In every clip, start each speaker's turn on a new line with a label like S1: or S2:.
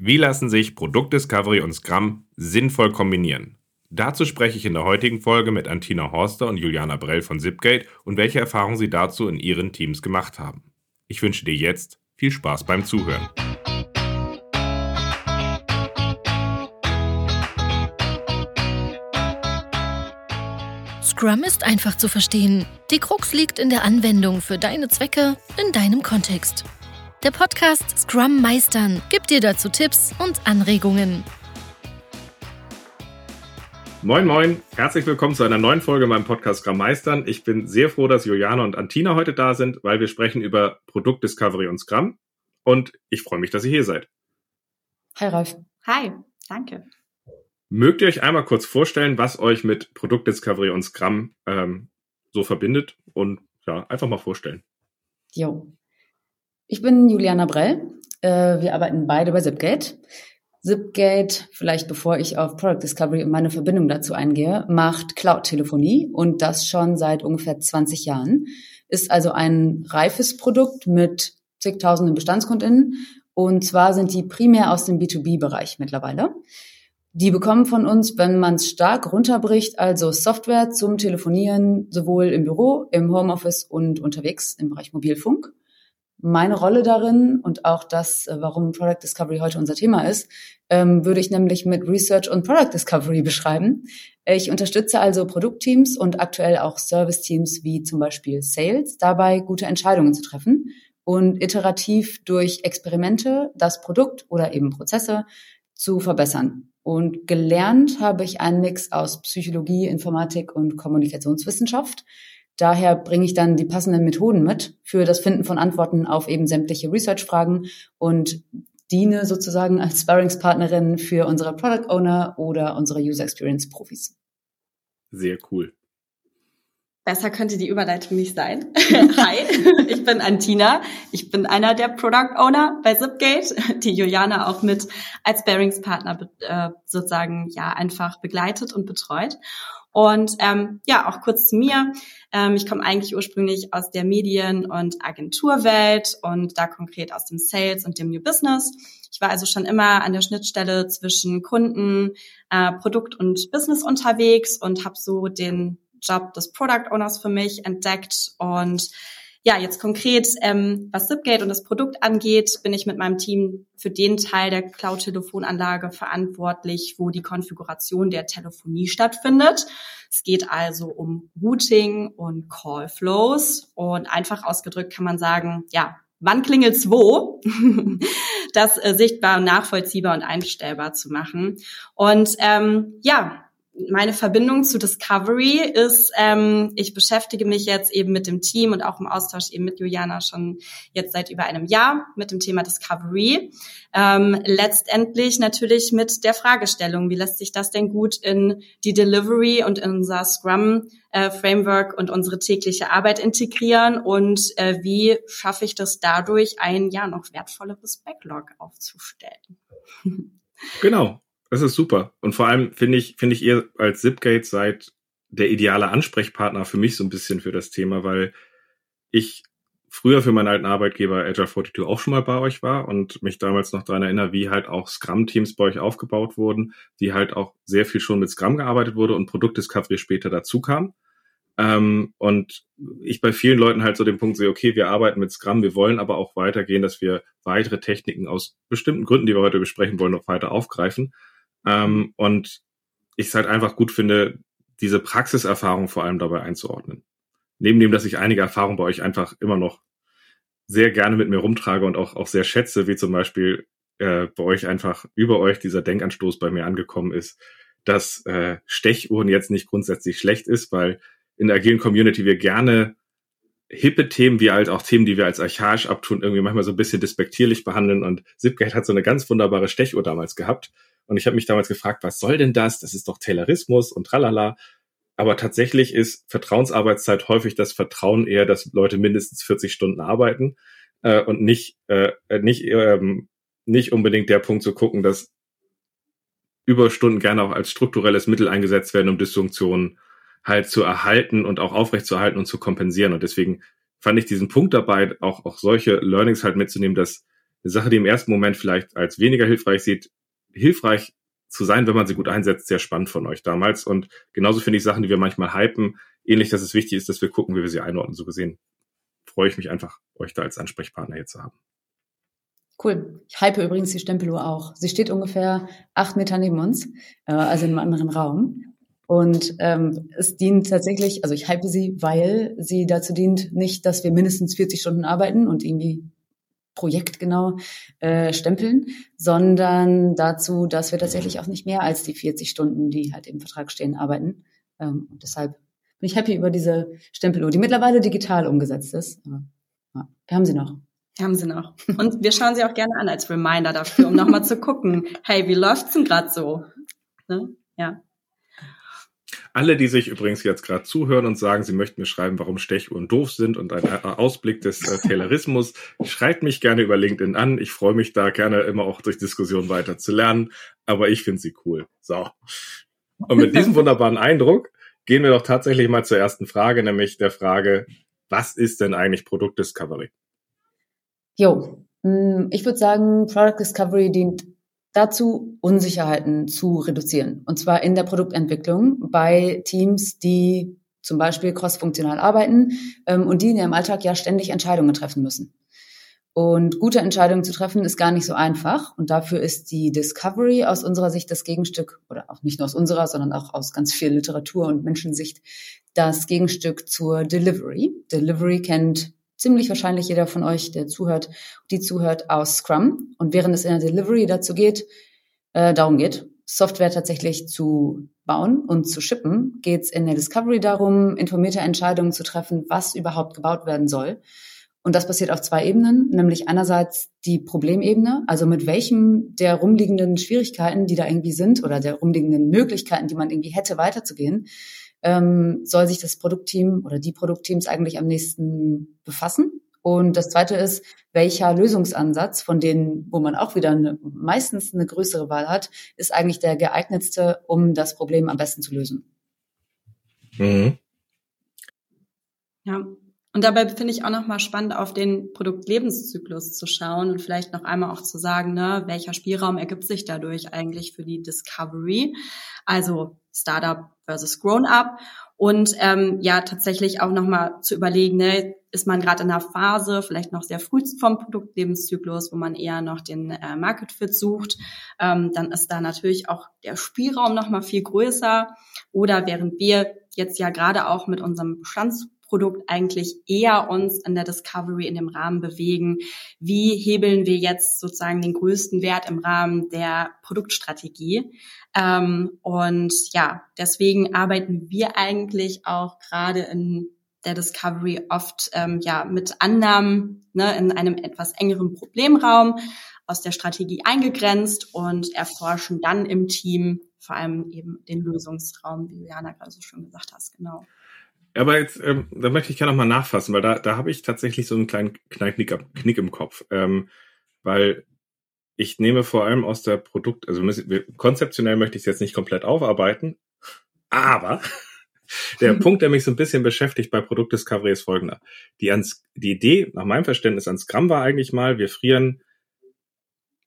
S1: Wie lassen sich Produktdiscovery und Scrum sinnvoll kombinieren? Dazu spreche ich in der heutigen Folge mit Antina Horster und Juliana Brell von Zipgate und welche Erfahrungen sie dazu in ihren Teams gemacht haben. Ich wünsche dir jetzt viel Spaß beim Zuhören.
S2: Scrum ist einfach zu verstehen. Die Krux liegt in der Anwendung für deine Zwecke in deinem Kontext. Der Podcast Scrum Meistern gibt dir dazu Tipps und Anregungen.
S1: Moin, moin, herzlich willkommen zu einer neuen Folge meinem Podcast Scrum Meistern. Ich bin sehr froh, dass Juliana und Antina heute da sind, weil wir sprechen über Produktdiscovery und Scrum. Und ich freue mich, dass ihr hier seid.
S3: Hi, Ralf.
S4: Hi, danke.
S1: Mögt ihr euch einmal kurz vorstellen, was euch mit Produktdiscovery und Scrum ähm, so verbindet? Und ja, einfach mal vorstellen.
S3: Jo, ich bin Juliana Brell. Äh, wir arbeiten beide bei Zipgate. Zipgate, vielleicht bevor ich auf Product Discovery und meine Verbindung dazu eingehe, macht Cloud-Telefonie und das schon seit ungefähr 20 Jahren. Ist also ein reifes Produkt mit zigtausenden Bestandskundinnen und zwar sind die primär aus dem B2B-Bereich mittlerweile. Die bekommen von uns, wenn man es stark runterbricht, also Software zum Telefonieren sowohl im Büro, im Homeoffice und unterwegs im Bereich Mobilfunk meine Rolle darin und auch das, äh, warum Product Discovery heute unser Thema ist, ähm, würde ich nämlich mit Research und Product Discovery beschreiben. Ich unterstütze also Produktteams und aktuell auch Service-Teams wie zum Beispiel Sales dabei, gute Entscheidungen zu treffen und iterativ durch Experimente das Produkt oder eben Prozesse zu verbessern. Und gelernt habe ich einen Mix aus Psychologie, Informatik und Kommunikationswissenschaft. Daher bringe ich dann die passenden Methoden mit für das Finden von Antworten auf eben sämtliche Research-Fragen und diene sozusagen als Sparringspartnerin für unsere Product Owner oder unsere User Experience Profis.
S1: Sehr cool.
S4: Besser könnte die Überleitung nicht sein. Hi, ich bin Antina. Ich bin einer der Product Owner bei Zipgate, die Juliana auch mit als Bearingspartner äh, sozusagen ja einfach begleitet und betreut. Und ähm, ja, auch kurz zu mir. Ähm, ich komme eigentlich ursprünglich aus der Medien- und Agenturwelt und da konkret aus dem Sales und dem New Business. Ich war also schon immer an der Schnittstelle zwischen Kunden, äh, Produkt und Business unterwegs und habe so den Job des Product Owners für mich entdeckt und ja, jetzt konkret, ähm, was Zipgate und das Produkt angeht, bin ich mit meinem Team für den Teil der Cloud-Telefonanlage verantwortlich, wo die Konfiguration der Telefonie stattfindet. Es geht also um Routing und Call-Flows und einfach ausgedrückt kann man sagen, ja, wann klingelt's wo? das äh, sichtbar, nachvollziehbar und einstellbar zu machen. Und ähm, ja, meine Verbindung zu Discovery ist, ähm, ich beschäftige mich jetzt eben mit dem Team und auch im Austausch eben mit Juliana schon jetzt seit über einem Jahr mit dem Thema Discovery. Ähm, letztendlich natürlich mit der Fragestellung, wie lässt sich das denn gut in die Delivery und in unser Scrum äh, Framework und unsere tägliche Arbeit integrieren und äh, wie schaffe ich das dadurch, ein ja noch wertvolleres Backlog aufzustellen.
S1: Genau. Das ist super. Und vor allem finde ich, finde ich ihr als Zipgate seid der ideale Ansprechpartner für mich so ein bisschen für das Thema, weil ich früher für meinen alten Arbeitgeber Agile 42 auch schon mal bei euch war und mich damals noch daran erinnere, wie halt auch Scrum-Teams bei euch aufgebaut wurden, die halt auch sehr viel schon mit Scrum gearbeitet wurde und Produktdiscovery später dazu kam. Ähm, und ich bei vielen Leuten halt so den Punkt sehe, okay, wir arbeiten mit Scrum, wir wollen aber auch weitergehen, dass wir weitere Techniken aus bestimmten Gründen, die wir heute besprechen wollen, noch weiter aufgreifen. Ähm, und ich es halt einfach gut finde, diese Praxiserfahrung vor allem dabei einzuordnen. Neben dem, dass ich einige Erfahrungen bei euch einfach immer noch sehr gerne mit mir rumtrage und auch, auch sehr schätze, wie zum Beispiel äh, bei euch einfach über euch dieser Denkanstoß bei mir angekommen ist, dass äh, Stechuhren jetzt nicht grundsätzlich schlecht ist, weil in der agilen Community wir gerne hippe Themen wie halt auch Themen, die wir als archaisch abtun, irgendwie manchmal so ein bisschen despektierlich behandeln. Und Zipgate hat so eine ganz wunderbare Stechuhr damals gehabt. Und ich habe mich damals gefragt, was soll denn das? Das ist doch Taylorismus und tralala. Aber tatsächlich ist Vertrauensarbeitszeit häufig das Vertrauen eher, dass Leute mindestens 40 Stunden arbeiten äh, und nicht, äh, nicht, ähm, nicht unbedingt der Punkt zu gucken, dass Überstunden gerne auch als strukturelles Mittel eingesetzt werden, um Dysfunktionen halt zu erhalten und auch aufrechtzuerhalten und zu kompensieren. Und deswegen fand ich diesen Punkt dabei, auch, auch solche Learnings halt mitzunehmen, dass eine Sache, die im ersten Moment vielleicht als weniger hilfreich sieht, hilfreich zu sein, wenn man sie gut einsetzt, sehr spannend von euch damals. Und genauso finde ich Sachen, die wir manchmal hypen, ähnlich, dass es wichtig ist, dass wir gucken, wie wir sie einordnen. So gesehen freue ich mich einfach, euch da als Ansprechpartner hier zu haben.
S3: Cool. Ich hype übrigens die Stempeluhr auch. Sie steht ungefähr acht Meter neben uns, äh, also in einem anderen Raum. Und ähm, es dient tatsächlich, also ich hype sie, weil sie dazu dient, nicht, dass wir mindestens 40 Stunden arbeiten und irgendwie projektgenau äh, stempeln, sondern dazu, dass wir tatsächlich auch nicht mehr als die 40 Stunden, die halt im Vertrag stehen, arbeiten. Ähm, und deshalb bin ich happy über diese Stempeluhr, die mittlerweile digital umgesetzt ist. Aber ja, wir haben sie noch.
S4: Wir haben sie noch. Und wir schauen sie auch gerne an als Reminder dafür, um nochmal zu gucken, hey, wie läuft's denn gerade so? Ne? Ja.
S1: Alle, die sich übrigens jetzt gerade zuhören und sagen, sie möchten mir schreiben, warum Stechuhren doof sind und ein Ausblick des äh, Taylorismus, schreibt mich gerne über LinkedIn an. Ich freue mich da gerne immer auch durch Diskussionen weiter zu lernen, aber ich finde sie cool. So. Und mit diesem wunderbaren Eindruck gehen wir doch tatsächlich mal zur ersten Frage, nämlich der Frage, was ist denn eigentlich Produktdiscovery?
S3: Jo, mm, ich würde sagen, Product Discovery dient dazu, Unsicherheiten zu reduzieren. Und zwar in der Produktentwicklung bei Teams, die zum Beispiel crossfunktional arbeiten ähm, und die in ihrem Alltag ja ständig Entscheidungen treffen müssen. Und gute Entscheidungen zu treffen ist gar nicht so einfach. Und dafür ist die Discovery aus unserer Sicht das Gegenstück, oder auch nicht nur aus unserer, sondern auch aus ganz viel Literatur und Menschensicht, das Gegenstück zur Delivery. Delivery kennt ziemlich wahrscheinlich jeder von euch, der zuhört, die zuhört, aus Scrum. Und während es in der Delivery dazu geht, äh, darum geht, Software tatsächlich zu bauen und zu shippen, geht es in der Discovery darum, informierte Entscheidungen zu treffen, was überhaupt gebaut werden soll. Und das passiert auf zwei Ebenen, nämlich einerseits die Problemebene, also mit welchem der rumliegenden Schwierigkeiten, die da irgendwie sind, oder der rumliegenden Möglichkeiten, die man irgendwie hätte, weiterzugehen, ähm, soll sich das Produktteam oder die Produktteams eigentlich am nächsten befassen. Und das zweite ist, welcher Lösungsansatz von denen, wo man auch wieder eine, meistens eine größere Wahl hat, ist eigentlich der geeignetste, um das Problem am besten zu lösen.
S4: Mhm. Ja, und dabei finde ich auch nochmal spannend, auf den Produktlebenszyklus zu schauen und vielleicht noch einmal auch zu sagen, ne, welcher Spielraum ergibt sich dadurch eigentlich für die Discovery, also Startup versus Grown-up und ähm, ja tatsächlich auch nochmal zu überlegen, ne, ist man gerade in einer Phase, vielleicht noch sehr früh vom Produktlebenszyklus, wo man eher noch den äh, Market Fit sucht, ähm, dann ist da natürlich auch der Spielraum nochmal viel größer. Oder während wir jetzt ja gerade auch mit unserem Bestands Produkt eigentlich eher uns in der Discovery in dem Rahmen bewegen. Wie hebeln wir jetzt sozusagen den größten Wert im Rahmen der Produktstrategie? Ähm, und ja, deswegen arbeiten wir eigentlich auch gerade in der Discovery oft ähm, ja mit Annahmen ne, in einem etwas engeren Problemraum aus der Strategie eingegrenzt und erforschen dann im Team vor allem eben den Lösungsraum, wie Jana gerade so schon gesagt hast, genau.
S1: Aber jetzt, ähm, da möchte ich gerne nochmal nachfassen, weil da, da habe ich tatsächlich so einen kleinen Knick, Knick im Kopf. Ähm, weil ich nehme vor allem aus der Produkt, also konzeptionell möchte ich es jetzt nicht komplett aufarbeiten, aber der Punkt, der mich so ein bisschen beschäftigt bei Produktdiscovery ist folgender. Die, ans, die Idee, nach meinem Verständnis an Scrum war eigentlich mal, wir frieren,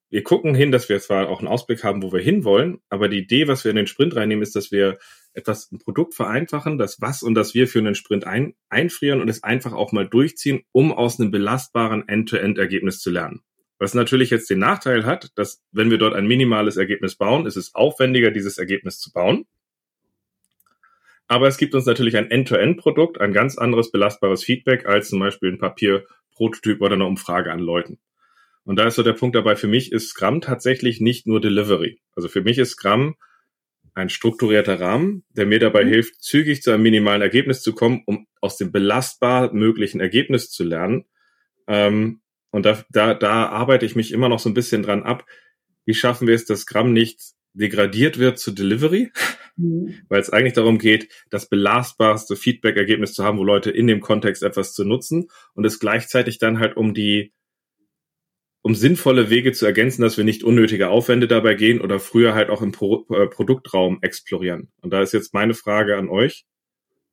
S1: wir gucken hin, dass wir zwar auch einen Ausblick haben, wo wir hinwollen, aber die Idee, was wir in den Sprint reinnehmen, ist, dass wir etwas, ein Produkt vereinfachen, das was und das wir für einen Sprint ein, einfrieren und es einfach auch mal durchziehen, um aus einem belastbaren End-to-End-Ergebnis zu lernen. Was natürlich jetzt den Nachteil hat, dass wenn wir dort ein minimales Ergebnis bauen, ist es aufwendiger, dieses Ergebnis zu bauen. Aber es gibt uns natürlich ein End-to-End-Produkt, ein ganz anderes belastbares Feedback als zum Beispiel ein Papier-Prototyp oder eine Umfrage an Leuten. Und da ist so der Punkt dabei, für mich ist Scrum tatsächlich nicht nur Delivery. Also für mich ist Scrum ein strukturierter Rahmen, der mir dabei mhm. hilft, zügig zu einem minimalen Ergebnis zu kommen, um aus dem belastbar möglichen Ergebnis zu lernen. Ähm, und da, da, da arbeite ich mich immer noch so ein bisschen dran ab. Wie schaffen wir es, dass Scrum nicht degradiert wird zu Delivery? Mhm. Weil es eigentlich darum geht, das belastbarste Feedback-Ergebnis zu haben, wo Leute in dem Kontext etwas zu nutzen und es gleichzeitig dann halt um die um sinnvolle Wege zu ergänzen, dass wir nicht unnötige Aufwände dabei gehen oder früher halt auch im Pro äh, Produktraum explorieren. Und da ist jetzt meine Frage an euch.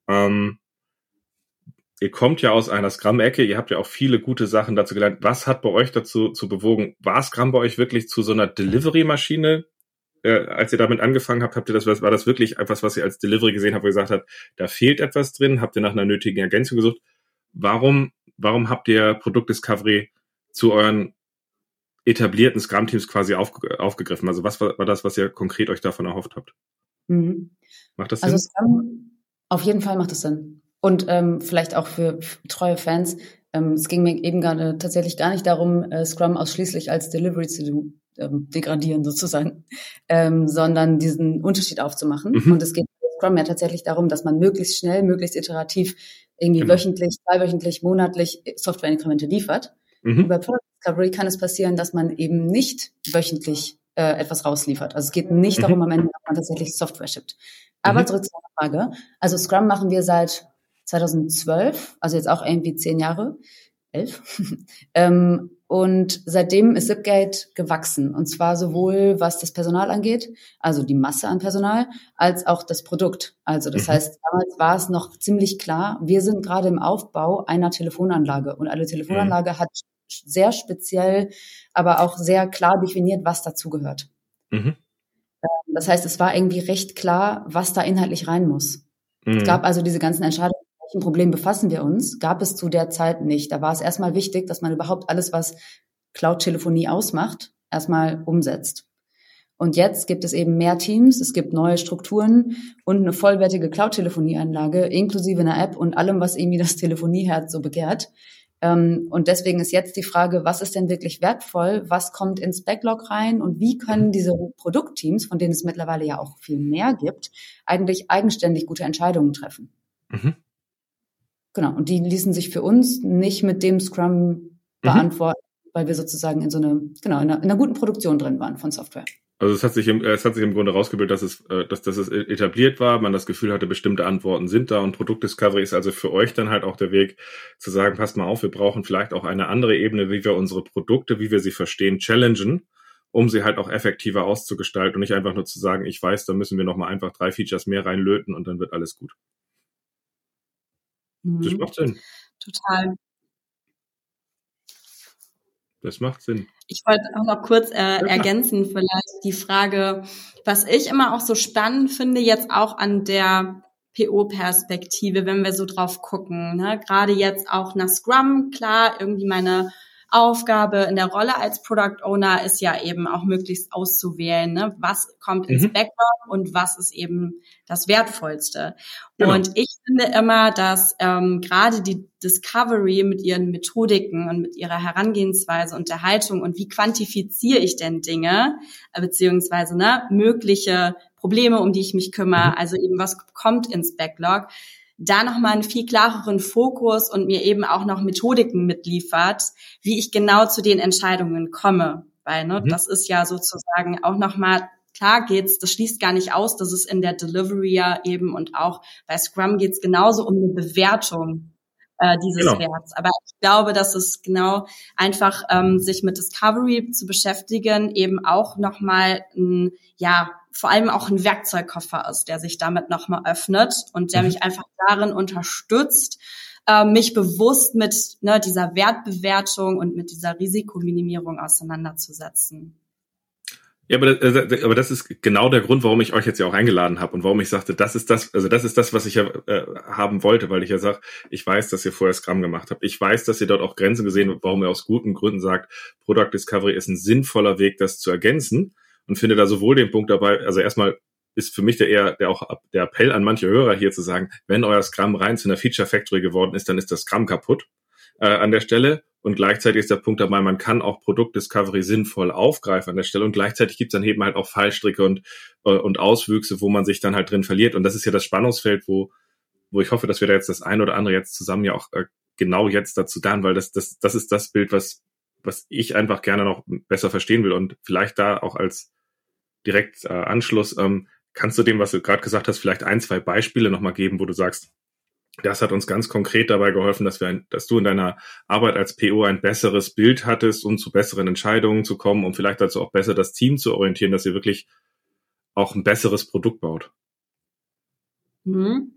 S1: Ähm, ihr kommt ja aus einer Scrum-Ecke, ihr habt ja auch viele gute Sachen dazu gelernt. Was hat bei euch dazu zu bewogen? War Scrum bei euch wirklich zu so einer Delivery-Maschine? Äh, als ihr damit angefangen habt, habt ihr das, war das wirklich etwas, was ihr als Delivery gesehen habt, wo ihr gesagt habt, da fehlt etwas drin? Habt ihr nach einer nötigen Ergänzung gesucht? Warum, warum habt ihr Produktdiscovery zu euren etablierten Scrum-Teams quasi aufge aufgegriffen? Also was war, war, das, was ihr konkret euch davon erhofft habt?
S3: Mhm.
S1: Macht das
S3: also
S1: Sinn?
S3: Also Scrum, auf jeden Fall macht es Sinn. Und ähm, vielleicht auch für treue Fans. Ähm, es ging mir eben gerade tatsächlich gar nicht darum, äh, Scrum ausschließlich als Delivery zu ähm, degradieren sozusagen, ähm, sondern diesen Unterschied aufzumachen. Mhm. Und es geht Scrum ja tatsächlich darum, dass man möglichst schnell, möglichst iterativ irgendwie genau. wöchentlich, zweiwöchentlich, monatlich Software-Inkremente liefert. Mhm. Bei Product Discovery kann es passieren, dass man eben nicht wöchentlich äh, etwas rausliefert. Also es geht nicht mhm. darum, am Ende, dass man tatsächlich Software schippt. Aber mhm. zurück zur Frage. Also Scrum machen wir seit 2012, also jetzt auch irgendwie zehn Jahre, elf. ähm, und seitdem ist Zipgate gewachsen. Und zwar sowohl was das Personal angeht, also die Masse an Personal, als auch das Produkt. Also das mhm. heißt, damals war es noch ziemlich klar, wir sind gerade im Aufbau einer Telefonanlage. Und eine Telefonanlage mhm. hat sehr speziell, aber auch sehr klar definiert, was dazugehört. Mhm. Ähm, das heißt, es war irgendwie recht klar, was da inhaltlich rein muss. Es mhm. gab also diese ganzen Entscheidungen welchem Problem befassen wir uns, gab es zu der Zeit nicht. Da war es erstmal wichtig, dass man überhaupt alles, was Cloud-Telefonie ausmacht, erstmal umsetzt. Und jetzt gibt es eben mehr Teams, es gibt neue Strukturen und eine vollwertige Cloud-Telefonieanlage inklusive einer App und allem, was irgendwie das Telefonieherz so begehrt. Ähm, und deswegen ist jetzt die Frage, was ist denn wirklich wertvoll? Was kommt ins Backlog rein? Und wie können diese Produktteams, von denen es mittlerweile ja auch viel mehr gibt, eigentlich eigenständig gute Entscheidungen treffen? Mhm. Genau. Und die ließen sich für uns nicht mit dem Scrum mhm. beantworten, mhm. weil wir sozusagen in so eine, genau, in einer, in einer guten Produktion drin waren von Software.
S1: Also es hat sich im, es hat sich im Grunde rausgebildet, dass es, äh, dass, dass es etabliert war, man das Gefühl hatte, bestimmte Antworten sind da und Produktdiscovery ist also für euch dann halt auch der Weg zu sagen, passt mal auf, wir brauchen vielleicht auch eine andere Ebene, wie wir unsere Produkte, wie wir sie verstehen, challengen, um sie halt auch effektiver auszugestalten und nicht einfach nur zu sagen, ich weiß, da müssen wir nochmal einfach drei Features mehr reinlöten und dann wird alles gut. Mhm. Das macht Sinn.
S4: Total.
S1: Das macht Sinn.
S4: Ich wollte auch noch kurz äh, ja, ergänzen, vielleicht die Frage, was ich immer auch so spannend finde, jetzt auch an der PO-Perspektive, wenn wir so drauf gucken. Ne? Gerade jetzt auch nach Scrum, klar, irgendwie meine Aufgabe in der Rolle als Product Owner ist ja eben auch möglichst auszuwählen, ne? was kommt ins mhm. Backlog und was ist eben das Wertvollste. Genau. Und ich finde immer, dass ähm, gerade die Discovery mit ihren Methodiken und mit ihrer Herangehensweise und der Haltung und wie quantifiziere ich denn Dinge, äh, beziehungsweise ne, mögliche Probleme, um die ich mich kümmere, mhm. also eben was kommt ins Backlog, da nochmal einen viel klareren Fokus und mir eben auch noch Methodiken mitliefert, wie ich genau zu den Entscheidungen komme. Weil ne, mhm. das ist ja sozusagen auch nochmal, klar geht's, das schließt gar nicht aus, dass es in der Delivery ja eben und auch bei Scrum geht's genauso um eine Bewertung äh, dieses genau. Werts. Aber ich glaube, dass es genau einfach ähm, sich mit Discovery zu beschäftigen eben auch nochmal ein, ja, vor allem auch ein Werkzeugkoffer ist, der sich damit nochmal öffnet und der mhm. mich einfach darin unterstützt, äh, mich bewusst mit ne, dieser Wertbewertung und mit dieser Risikominimierung auseinanderzusetzen.
S1: Ja, aber das, äh, aber das ist genau der Grund, warum ich euch jetzt ja auch eingeladen habe und warum ich sagte, das ist das, also das ist das, was ich ja äh, haben wollte, weil ich ja sage, ich weiß, dass ihr vorher Scrum gemacht habt. Ich weiß, dass ihr dort auch Grenzen gesehen habt, warum ihr aus guten Gründen sagt, Product Discovery ist ein sinnvoller Weg, das zu ergänzen und finde da sowohl den Punkt dabei, also erstmal ist für mich der eher der auch der Appell an manche Hörer hier zu sagen, wenn euer Scrum rein zu einer Feature Factory geworden ist, dann ist das Scrum kaputt äh, an der Stelle. Und gleichzeitig ist der Punkt dabei, man kann auch Produktdiscovery sinnvoll aufgreifen an der Stelle. Und gleichzeitig gibt es dann eben halt auch Fallstricke und, äh, und Auswüchse, wo man sich dann halt drin verliert. Und das ist ja das Spannungsfeld, wo, wo ich hoffe, dass wir da jetzt das ein oder andere jetzt zusammen ja auch äh, genau jetzt dazu da, weil das, das, das ist das Bild, was, was ich einfach gerne noch besser verstehen will. Und vielleicht da auch als direkt äh, Anschluss, ähm, kannst du dem, was du gerade gesagt hast, vielleicht ein, zwei Beispiele nochmal geben, wo du sagst, das hat uns ganz konkret dabei geholfen, dass wir, ein, dass du in deiner Arbeit als PO ein besseres Bild hattest, um zu besseren Entscheidungen zu kommen, um vielleicht dazu auch besser das Team zu orientieren, dass ihr wirklich auch ein besseres Produkt baut.
S4: Mhm.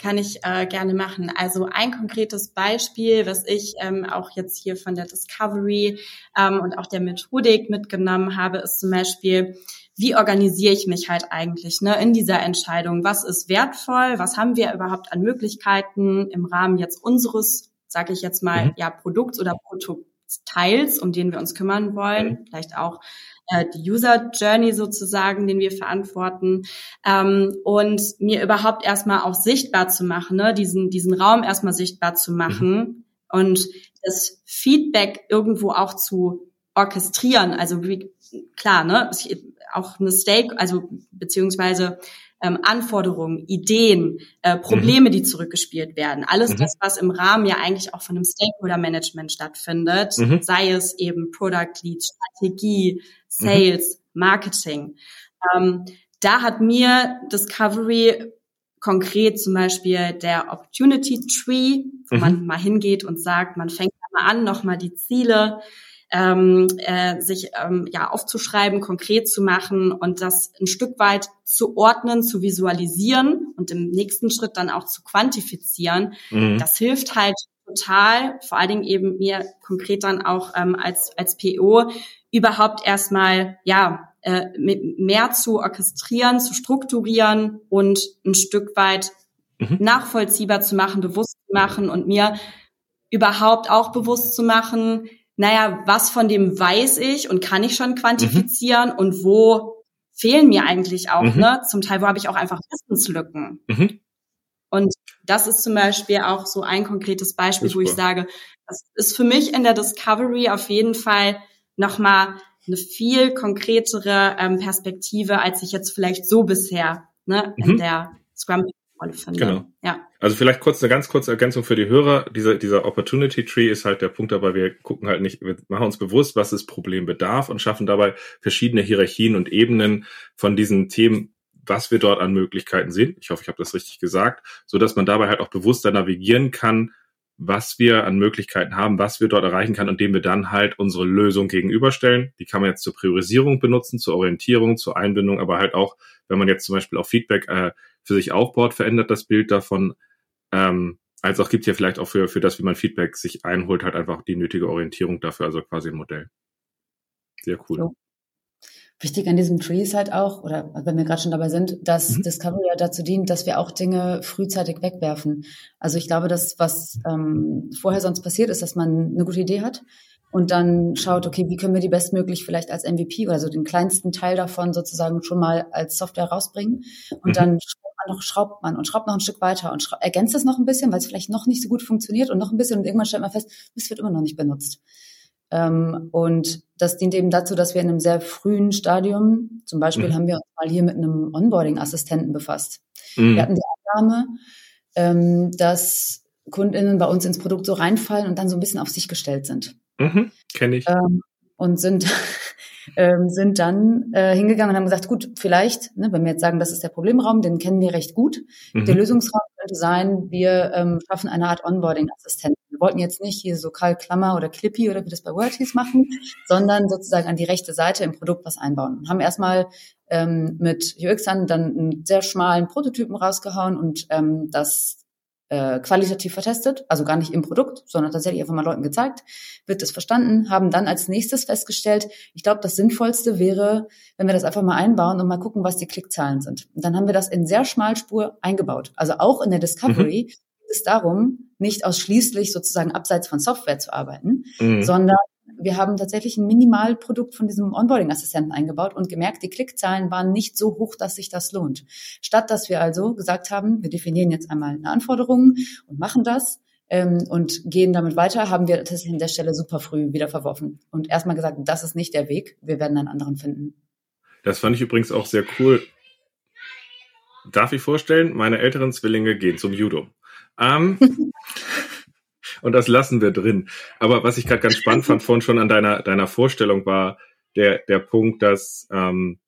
S4: kann ich äh, gerne machen. Also ein konkretes Beispiel, was ich ähm, auch jetzt hier von der Discovery ähm, und auch der Methodik mitgenommen habe, ist zum Beispiel, wie organisiere ich mich halt eigentlich ne, in dieser Entscheidung? Was ist wertvoll? Was haben wir überhaupt an Möglichkeiten im Rahmen jetzt unseres, sage ich jetzt mal, mhm. ja, Produkts oder Produktteils, um den wir uns kümmern wollen? Mhm. Vielleicht auch äh, die User Journey sozusagen, den wir verantworten ähm, und mir überhaupt erstmal auch sichtbar zu machen, ne? diesen, diesen Raum erstmal sichtbar zu machen mhm. und das Feedback irgendwo auch zu orchestrieren. Also wie, klar, ne, auch eine Stake, also beziehungsweise ähm, Anforderungen, Ideen, äh, Probleme, mhm. die zurückgespielt werden. Alles mhm. das, was im Rahmen ja eigentlich auch von einem Stakeholder-Management stattfindet, mhm. sei es eben Product Lead, Strategie, Sales, mhm. Marketing. Ähm, da hat mir Discovery konkret zum Beispiel der Opportunity Tree, wo mhm. man mal hingeht und sagt, man fängt mal an, nochmal die Ziele ähm, äh, sich ähm, ja aufzuschreiben, konkret zu machen und das ein Stück weit zu ordnen, zu visualisieren und im nächsten Schritt dann auch zu quantifizieren. Mhm. Das hilft halt total, vor allen Dingen eben mir konkret dann auch ähm, als als PO überhaupt erstmal ja äh, mehr zu orchestrieren, zu strukturieren und ein Stück weit mhm. nachvollziehbar zu machen, bewusst zu machen und mir überhaupt auch bewusst zu machen, naja, was von dem weiß ich und kann ich schon quantifizieren mhm. und wo fehlen mir eigentlich auch, mhm. ne? Zum Teil, wo habe ich auch einfach Wissenslücken. Mhm. Und das ist zum Beispiel auch so ein konkretes Beispiel, wo ich sage, das ist für mich in der Discovery auf jeden Fall nochmal eine viel konkretere ähm, Perspektive, als ich jetzt vielleicht so bisher ne, in mhm. der Scrum Rolle finde.
S1: Genau. Ja. Also vielleicht kurz eine ganz kurze Ergänzung für die Hörer. Dieser, dieser Opportunity Tree ist halt der Punkt dabei, wir gucken halt nicht, wir machen uns bewusst, was das Problem bedarf und schaffen dabei verschiedene Hierarchien und Ebenen von diesen Themen, was wir dort an Möglichkeiten sehen. Ich hoffe, ich habe das richtig gesagt, so dass man dabei halt auch bewusster navigieren kann, was wir an Möglichkeiten haben, was wir dort erreichen kann, indem wir dann halt unsere Lösung gegenüberstellen. Die kann man jetzt zur Priorisierung benutzen, zur Orientierung, zur Einbindung, aber halt auch, wenn man jetzt zum Beispiel auch Feedback äh, für sich aufbaut, verändert das Bild davon. Ähm, als auch gibt ja vielleicht auch für, für das, wie man Feedback sich einholt, halt einfach die nötige Orientierung dafür, also quasi ein Modell. Sehr cool. So.
S3: Wichtig an diesem Tree ist halt auch, oder wenn wir gerade schon dabei sind, dass mhm. Discovery ja dazu dient, dass wir auch Dinge frühzeitig wegwerfen. Also ich glaube, dass was ähm, vorher sonst passiert ist, dass man eine gute Idee hat und dann schaut, okay, wie können wir die bestmöglich vielleicht als MVP oder so den kleinsten Teil davon sozusagen schon mal als Software rausbringen und mhm. dann noch schraubt man und schraubt noch ein Stück weiter und ergänzt es noch ein bisschen, weil es vielleicht noch nicht so gut funktioniert und noch ein bisschen und irgendwann stellt man fest, es wird immer noch nicht benutzt. Ähm, und das dient eben dazu, dass wir in einem sehr frühen Stadium, zum Beispiel mhm. haben wir uns mal hier mit einem Onboarding-Assistenten befasst. Mhm. Wir hatten die Annahme, ähm, dass KundInnen bei uns ins Produkt so reinfallen und dann so ein bisschen auf sich gestellt sind.
S1: Mhm, Kenne ich. Ähm,
S3: und sind, ähm, sind dann äh, hingegangen und haben gesagt, gut, vielleicht, ne, wenn wir jetzt sagen, das ist der Problemraum, den kennen wir recht gut. Mhm. Der Lösungsraum könnte sein, wir ähm, schaffen eine Art Onboarding-Assistenten. Wir wollten jetzt nicht hier so Karl Klammer oder Clippy oder wie das bei WordHees machen, sondern sozusagen an die rechte Seite im Produkt was einbauen. Und haben erstmal ähm, mit UXern dann einen sehr schmalen Prototypen rausgehauen und ähm, das äh, qualitativ vertestet, also gar nicht im Produkt, sondern tatsächlich einfach mal Leuten gezeigt, wird das verstanden, haben dann als nächstes festgestellt, ich glaube, das Sinnvollste wäre, wenn wir das einfach mal einbauen und mal gucken, was die Klickzahlen sind. Und dann haben wir das in sehr Schmalspur eingebaut. Also auch in der Discovery mhm. Geht es darum, nicht ausschließlich sozusagen abseits von Software zu arbeiten, mhm. sondern wir haben tatsächlich ein Minimalprodukt von diesem Onboarding-Assistenten eingebaut und gemerkt, die Klickzahlen waren nicht so hoch, dass sich das lohnt. Statt dass wir also gesagt haben, wir definieren jetzt einmal eine Anforderung und machen das, ähm, und gehen damit weiter, haben wir tatsächlich an der Stelle super früh wieder verworfen und erstmal gesagt, das ist nicht der Weg, wir werden einen anderen finden.
S1: Das fand ich übrigens auch sehr cool. Darf ich vorstellen, meine älteren Zwillinge gehen zum Judo. Ähm, und das lassen wir drin. Aber was ich gerade ganz spannend fand vorhin schon an deiner, deiner Vorstellung war der, der Punkt, dass, ähm,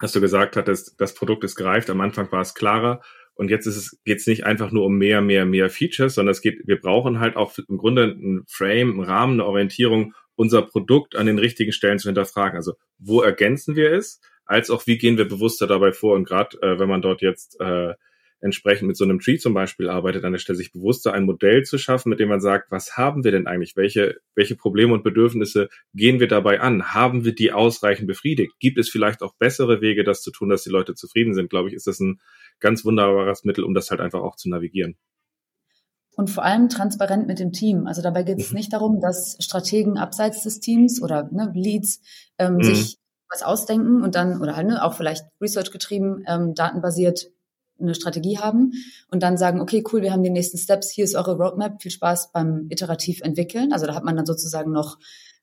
S1: dass du gesagt hattest, das Produkt ist gereift. Am Anfang war es klarer. Und jetzt ist es, geht's nicht einfach nur um mehr, mehr, mehr Features, sondern es geht, wir brauchen halt auch im Grunde ein Frame, einen Rahmen, eine Orientierung, unser Produkt an den richtigen Stellen zu hinterfragen. Also wo ergänzen wir es, als auch wie gehen wir bewusster dabei vor. Und gerade äh, wenn man dort jetzt äh, entsprechend mit so einem Tree zum Beispiel arbeitet, an der Stelle sich bewusster ein Modell zu schaffen, mit dem man sagt, was haben wir denn eigentlich? Welche, welche Probleme und Bedürfnisse gehen wir dabei an? Haben wir die ausreichend befriedigt? Gibt es vielleicht auch bessere Wege, das zu tun, dass die Leute zufrieden sind? Glaube ich, ist das ein ganz wunderbares Mittel, um das halt einfach auch zu navigieren.
S3: Und vor allem transparent mit dem Team. Also dabei geht es mhm. nicht darum, dass Strategen abseits des Teams oder ne, Leads ähm, mhm. sich was ausdenken und dann, oder halt, ne, auch vielleicht Research getrieben, ähm, datenbasiert eine Strategie haben und dann sagen, okay, cool, wir haben die nächsten Steps, hier ist eure Roadmap, viel Spaß beim iterativ entwickeln. Also da hat man dann sozusagen noch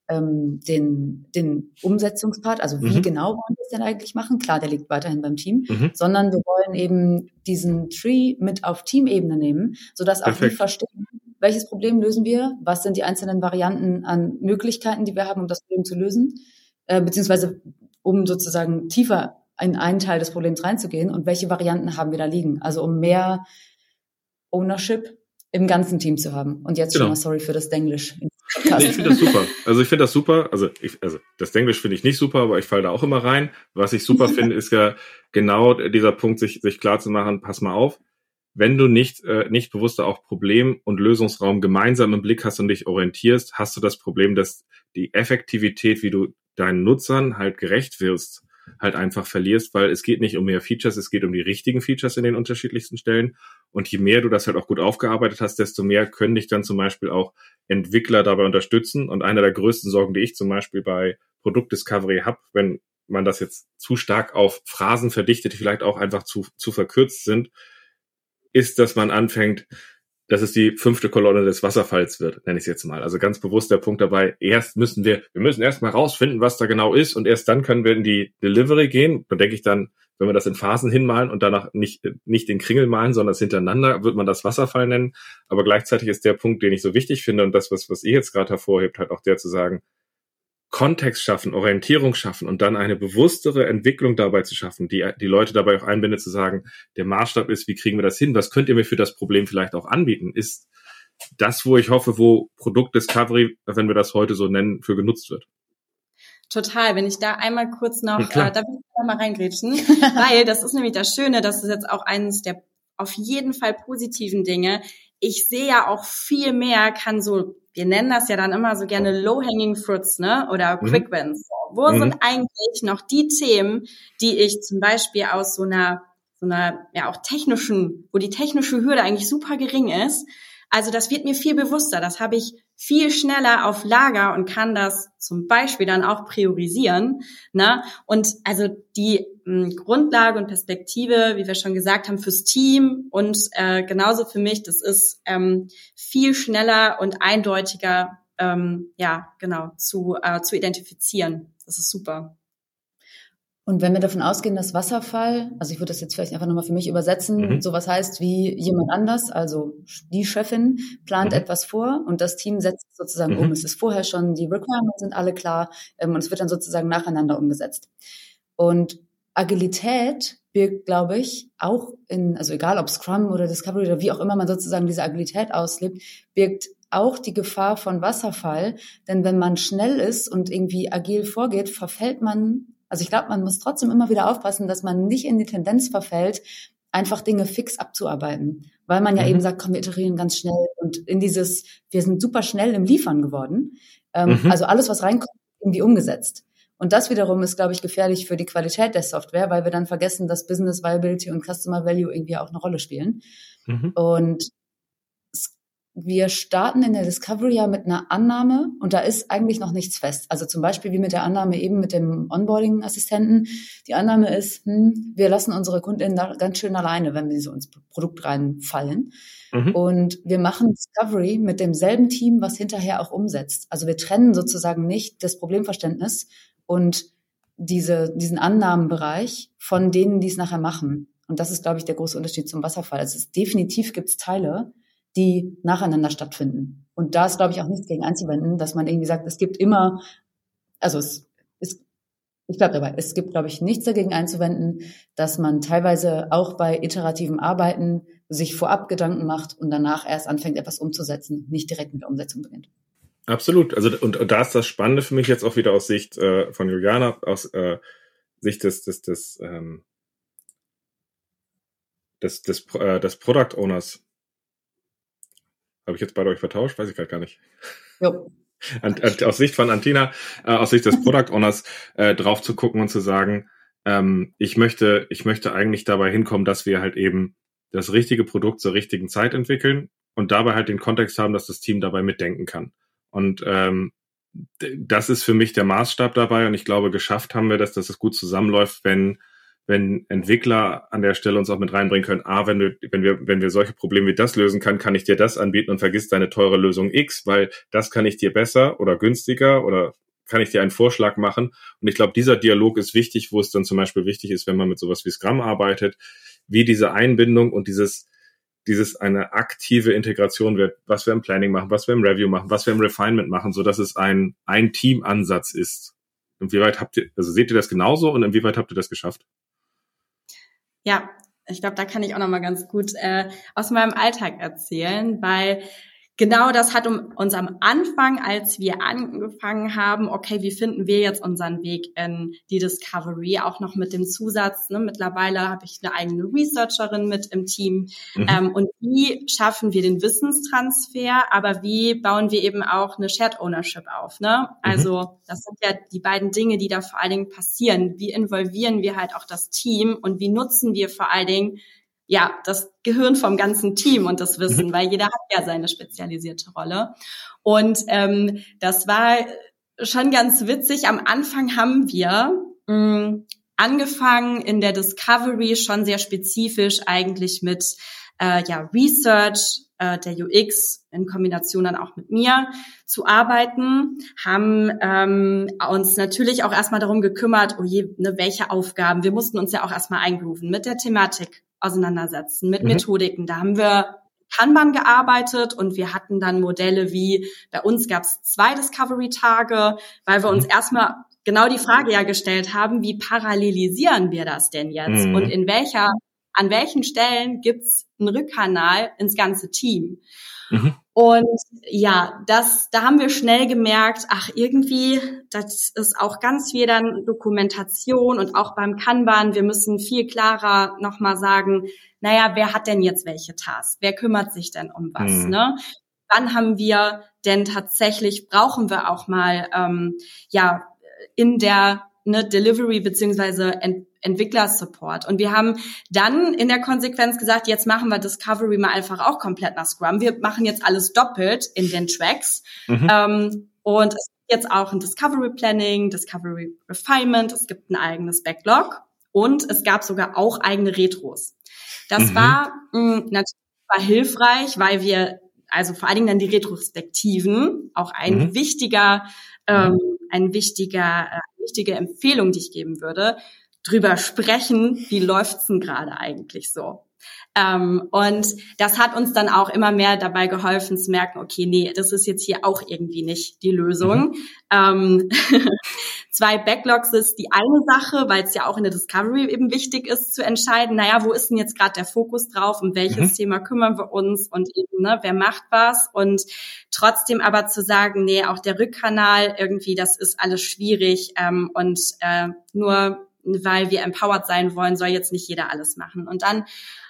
S3: ähm, den, den Umsetzungspart, also wie mhm. genau wollen wir es denn eigentlich machen? Klar, der liegt weiterhin beim Team, mhm. sondern wir wollen eben diesen Tree mit auf Teamebene nehmen, sodass auch die verstehen, welches Problem lösen wir, was sind die einzelnen Varianten an Möglichkeiten, die wir haben, um das Problem zu lösen, äh, beziehungsweise um sozusagen tiefer in einen Teil des Problems reinzugehen und welche Varianten haben wir da liegen. Also um mehr Ownership im ganzen Team zu haben. Und jetzt genau. schon mal sorry für das Denglisch.
S1: Nee, ich finde das super. Also ich finde das super. Also, ich, also das Denglisch finde ich nicht super, aber ich falle da auch immer rein. Was ich super finde, ist ja genau dieser Punkt, sich, sich klar zu machen, pass mal auf, wenn du nicht, äh, nicht bewusster auch Problem und Lösungsraum gemeinsam im Blick hast und dich orientierst, hast du das Problem, dass die Effektivität, wie du deinen Nutzern halt gerecht wirst, halt einfach verlierst, weil es geht nicht um mehr Features, es geht um die richtigen Features in den unterschiedlichsten Stellen. Und je mehr du das halt auch gut aufgearbeitet hast, desto mehr können dich dann zum Beispiel auch Entwickler dabei unterstützen. Und eine der größten Sorgen, die ich zum Beispiel bei Produktdiscovery habe, wenn man das jetzt zu stark auf Phrasen verdichtet, die vielleicht auch einfach zu, zu verkürzt sind, ist, dass man anfängt, dass es die fünfte Kolonne des Wasserfalls wird, nenne ich es jetzt mal. Also ganz bewusst der Punkt dabei, erst müssen wir, wir müssen erst mal rausfinden, was da genau ist und erst dann können wir in die Delivery gehen. Da denke ich dann, wenn wir das in Phasen hinmalen und danach nicht, nicht den Kringel malen, sondern das hintereinander, wird man das Wasserfall nennen. Aber gleichzeitig ist der Punkt, den ich so wichtig finde und das, was, was ihr jetzt gerade hervorhebt, halt auch der zu sagen, Kontext schaffen, Orientierung schaffen und dann eine bewusstere Entwicklung dabei zu schaffen, die die Leute dabei auch einbindet, zu sagen, der Maßstab ist, wie kriegen wir das hin? Was könnt ihr mir für das Problem vielleicht auch anbieten? Ist das, wo ich hoffe, wo Produktdiscovery, wenn wir das heute so nennen, für genutzt wird.
S4: Total, wenn ich da einmal kurz noch, ja, äh, da will ich da mal reingrätschen, weil das ist nämlich das Schöne, das ist jetzt auch eines der auf jeden Fall positiven Dinge. Ich sehe ja auch viel mehr, kann so wir nennen das ja dann immer so gerne Low-Hanging Fruits, ne? Oder mhm. Quick Wins. Wo mhm. sind eigentlich noch die Themen, die ich zum Beispiel aus so einer, so einer, ja auch technischen, wo die technische Hürde eigentlich super gering ist, also das wird mir viel bewusster. Das habe ich viel schneller auf Lager und kann das zum Beispiel dann auch priorisieren. Ne? Und also die mh, hm, Grundlage und Perspektive, wie wir schon gesagt haben, fürs Team und äh, genauso für mich, das ist ähm, viel schneller und eindeutiger, ähm, ja, genau, zu, äh, zu identifizieren. Das ist super.
S3: Und wenn wir davon ausgehen, dass Wasserfall, also ich würde das jetzt vielleicht einfach nochmal für mich übersetzen, mhm. sowas heißt wie jemand anders, also die Chefin plant mhm. etwas vor und das Team setzt sozusagen mhm. um. Es ist vorher schon, die Requirements sind alle klar ähm, und es wird dann sozusagen nacheinander umgesetzt. Und Agilität birgt, glaube ich, auch in, also egal ob Scrum oder Discovery oder wie auch immer man sozusagen diese Agilität auslebt, birgt auch die Gefahr von Wasserfall. Denn wenn man schnell ist und irgendwie agil vorgeht, verfällt man also ich glaube, man muss trotzdem immer wieder aufpassen, dass man nicht in die Tendenz verfällt, einfach Dinge fix abzuarbeiten, weil man ja mhm. eben sagt, komm, wir iterieren ganz schnell und in dieses, wir sind super schnell im Liefern geworden. Ähm, mhm. Also alles, was reinkommt, irgendwie umgesetzt. Und das wiederum ist, glaube ich, gefährlich für die Qualität der Software, weil wir dann vergessen, dass Business Viability und Customer Value irgendwie auch eine Rolle spielen. Mhm. Und wir starten in der Discovery ja mit einer Annahme und da ist eigentlich noch nichts fest. Also zum Beispiel wie mit der Annahme eben mit dem Onboarding-Assistenten. Die Annahme ist, hm, wir lassen unsere Kunden da ganz schön alleine, wenn wir so ins Produkt reinfallen. Mhm. Und wir machen Discovery mit demselben Team, was hinterher auch umsetzt. Also wir trennen sozusagen nicht das Problemverständnis und diese, diesen Annahmenbereich von denen, die es nachher machen. Und das ist, glaube ich, der große Unterschied zum Wasserfall. Also es ist, definitiv gibt es Teile, die nacheinander stattfinden. Und da ist, glaube ich, auch nichts gegen einzuwenden, dass man irgendwie sagt, es gibt immer, also es ist, ich bleibe dabei, es gibt, glaube ich, nichts dagegen einzuwenden, dass man teilweise auch bei iterativen Arbeiten sich vorab Gedanken macht und danach erst anfängt, etwas umzusetzen, nicht direkt mit der Umsetzung beginnt.
S1: Absolut. Also und, und da ist das Spannende für mich jetzt auch wieder aus Sicht äh, von Juliana, aus äh, Sicht des, des, des ähm, des, des, äh, des Product Owners. Habe ich jetzt beide euch vertauscht? Weiß ich gerade gar nicht. Jo. An, an, aus Sicht von Antina, äh, aus Sicht des Product Owners, äh, drauf zu gucken und zu sagen, ähm, ich möchte, ich möchte eigentlich dabei hinkommen, dass wir halt eben das richtige Produkt zur richtigen Zeit entwickeln und dabei halt den Kontext haben, dass das Team dabei mitdenken kann. Und ähm, das ist für mich der Maßstab dabei und ich glaube, geschafft haben wir das, dass es gut zusammenläuft, wenn wenn Entwickler an der Stelle uns auch mit reinbringen können, ah, wenn du, wenn wir, wenn wir solche Probleme wie das lösen kann, kann ich dir das anbieten und vergiss deine teure Lösung X, weil das kann ich dir besser oder günstiger oder kann ich dir einen Vorschlag machen. Und ich glaube, dieser Dialog ist wichtig, wo es dann zum Beispiel wichtig ist, wenn man mit sowas wie Scrum arbeitet, wie diese Einbindung und dieses, dieses eine aktive Integration wird, was wir im Planning machen, was wir im Review machen, was wir im Refinement machen, so dass es ein, ein Teamansatz ist. Inwieweit habt ihr, also seht ihr das genauso und inwieweit habt ihr das geschafft?
S4: Ja, ich glaube, da kann ich auch noch mal ganz gut äh, aus meinem Alltag erzählen, weil genau das hat uns am Anfang, als wir angefangen haben, okay, wie finden wir jetzt unseren Weg in die Discovery, auch noch mit dem Zusatz, ne, mittlerweile habe ich eine eigene Researcherin mit im Team mhm. ähm, und wie schaffen wir den Wissenstransfer, aber wie bauen wir eben auch eine Shared Ownership auf, ne? Mhm. Also das sind ja die beiden Dinge, die da vor allen Dingen passieren. Wie involvieren wir halt auch das Team und wie nutzen wir vor allen Dingen ja, das Gehirn vom ganzen Team und das Wissen, mhm. weil jeder hat ja seine spezialisierte Rolle. Und ähm, das war schon ganz witzig. Am Anfang haben wir mh, mm, angefangen in der Discovery schon sehr spezifisch eigentlich mit äh, ja, Research äh, der UX in Kombination dann auch mit mir zu arbeiten, haben ähm, uns natürlich auch erstmal darum gekümmert, oh je, ne, welche Aufgaben. Wir mussten uns ja auch erstmal eingrooven mit der Thematik auseinandersetzen, mit mhm. Methodiken. Da haben wir Kanban gearbeitet und wir hatten dann Modelle wie, bei uns gab es zwei Discovery-Tage, weil wir uns mhm. erstmal genau die Frage ja gestellt haben, wie parallelisieren wir das denn jetzt mhm. und in welcher, an welchen Stellen gibt's einen Rückkanal ins ganze Team? Mhm. Und ja, das, da haben wir schnell gemerkt, ach, irgendwie, das ist auch ganz viel dann Dokumentation und auch beim Kanban, wir müssen viel klarer nochmal sagen, naja, wer hat denn jetzt welche Tasks? Wer kümmert sich denn um was? Mhm. Ne? Wann haben wir denn tatsächlich, brauchen wir auch mal, ähm, ja, in der ne, Delivery beziehungsweise Ent Entwickler-Support. Und wir haben dann in der Konsequenz gesagt, jetzt machen wir Discovery mal einfach auch komplett nach Scrum. Wir machen jetzt alles doppelt in den Tracks. Mhm. Ähm, und es gibt jetzt auch ein Discovery Planning, Discovery Refinement, es gibt ein eigenes Backlog und es gab sogar auch eigene Retros. Das mhm. war mh, natürlich war hilfreich, weil wir also vor allen Dingen dann die Retrospektiven auch ein mhm. wichtiger ähm, ein wichtiger äh, wichtige Empfehlung, die ich geben würde, drüber sprechen, wie läuft's denn gerade eigentlich so. Ähm, und das hat uns dann auch immer mehr dabei geholfen zu merken, okay, nee, das ist jetzt hier auch irgendwie nicht die Lösung. Mhm. Ähm, zwei Backlogs ist die eine Sache, weil es ja auch in der Discovery eben wichtig ist zu entscheiden, naja, wo ist denn jetzt gerade der Fokus drauf, um welches mhm. Thema kümmern wir uns und eben, ne, wer macht was und trotzdem aber zu sagen, nee, auch der Rückkanal irgendwie, das ist alles schwierig ähm, und äh, nur weil wir empowered sein wollen, soll jetzt nicht jeder alles machen. Und dann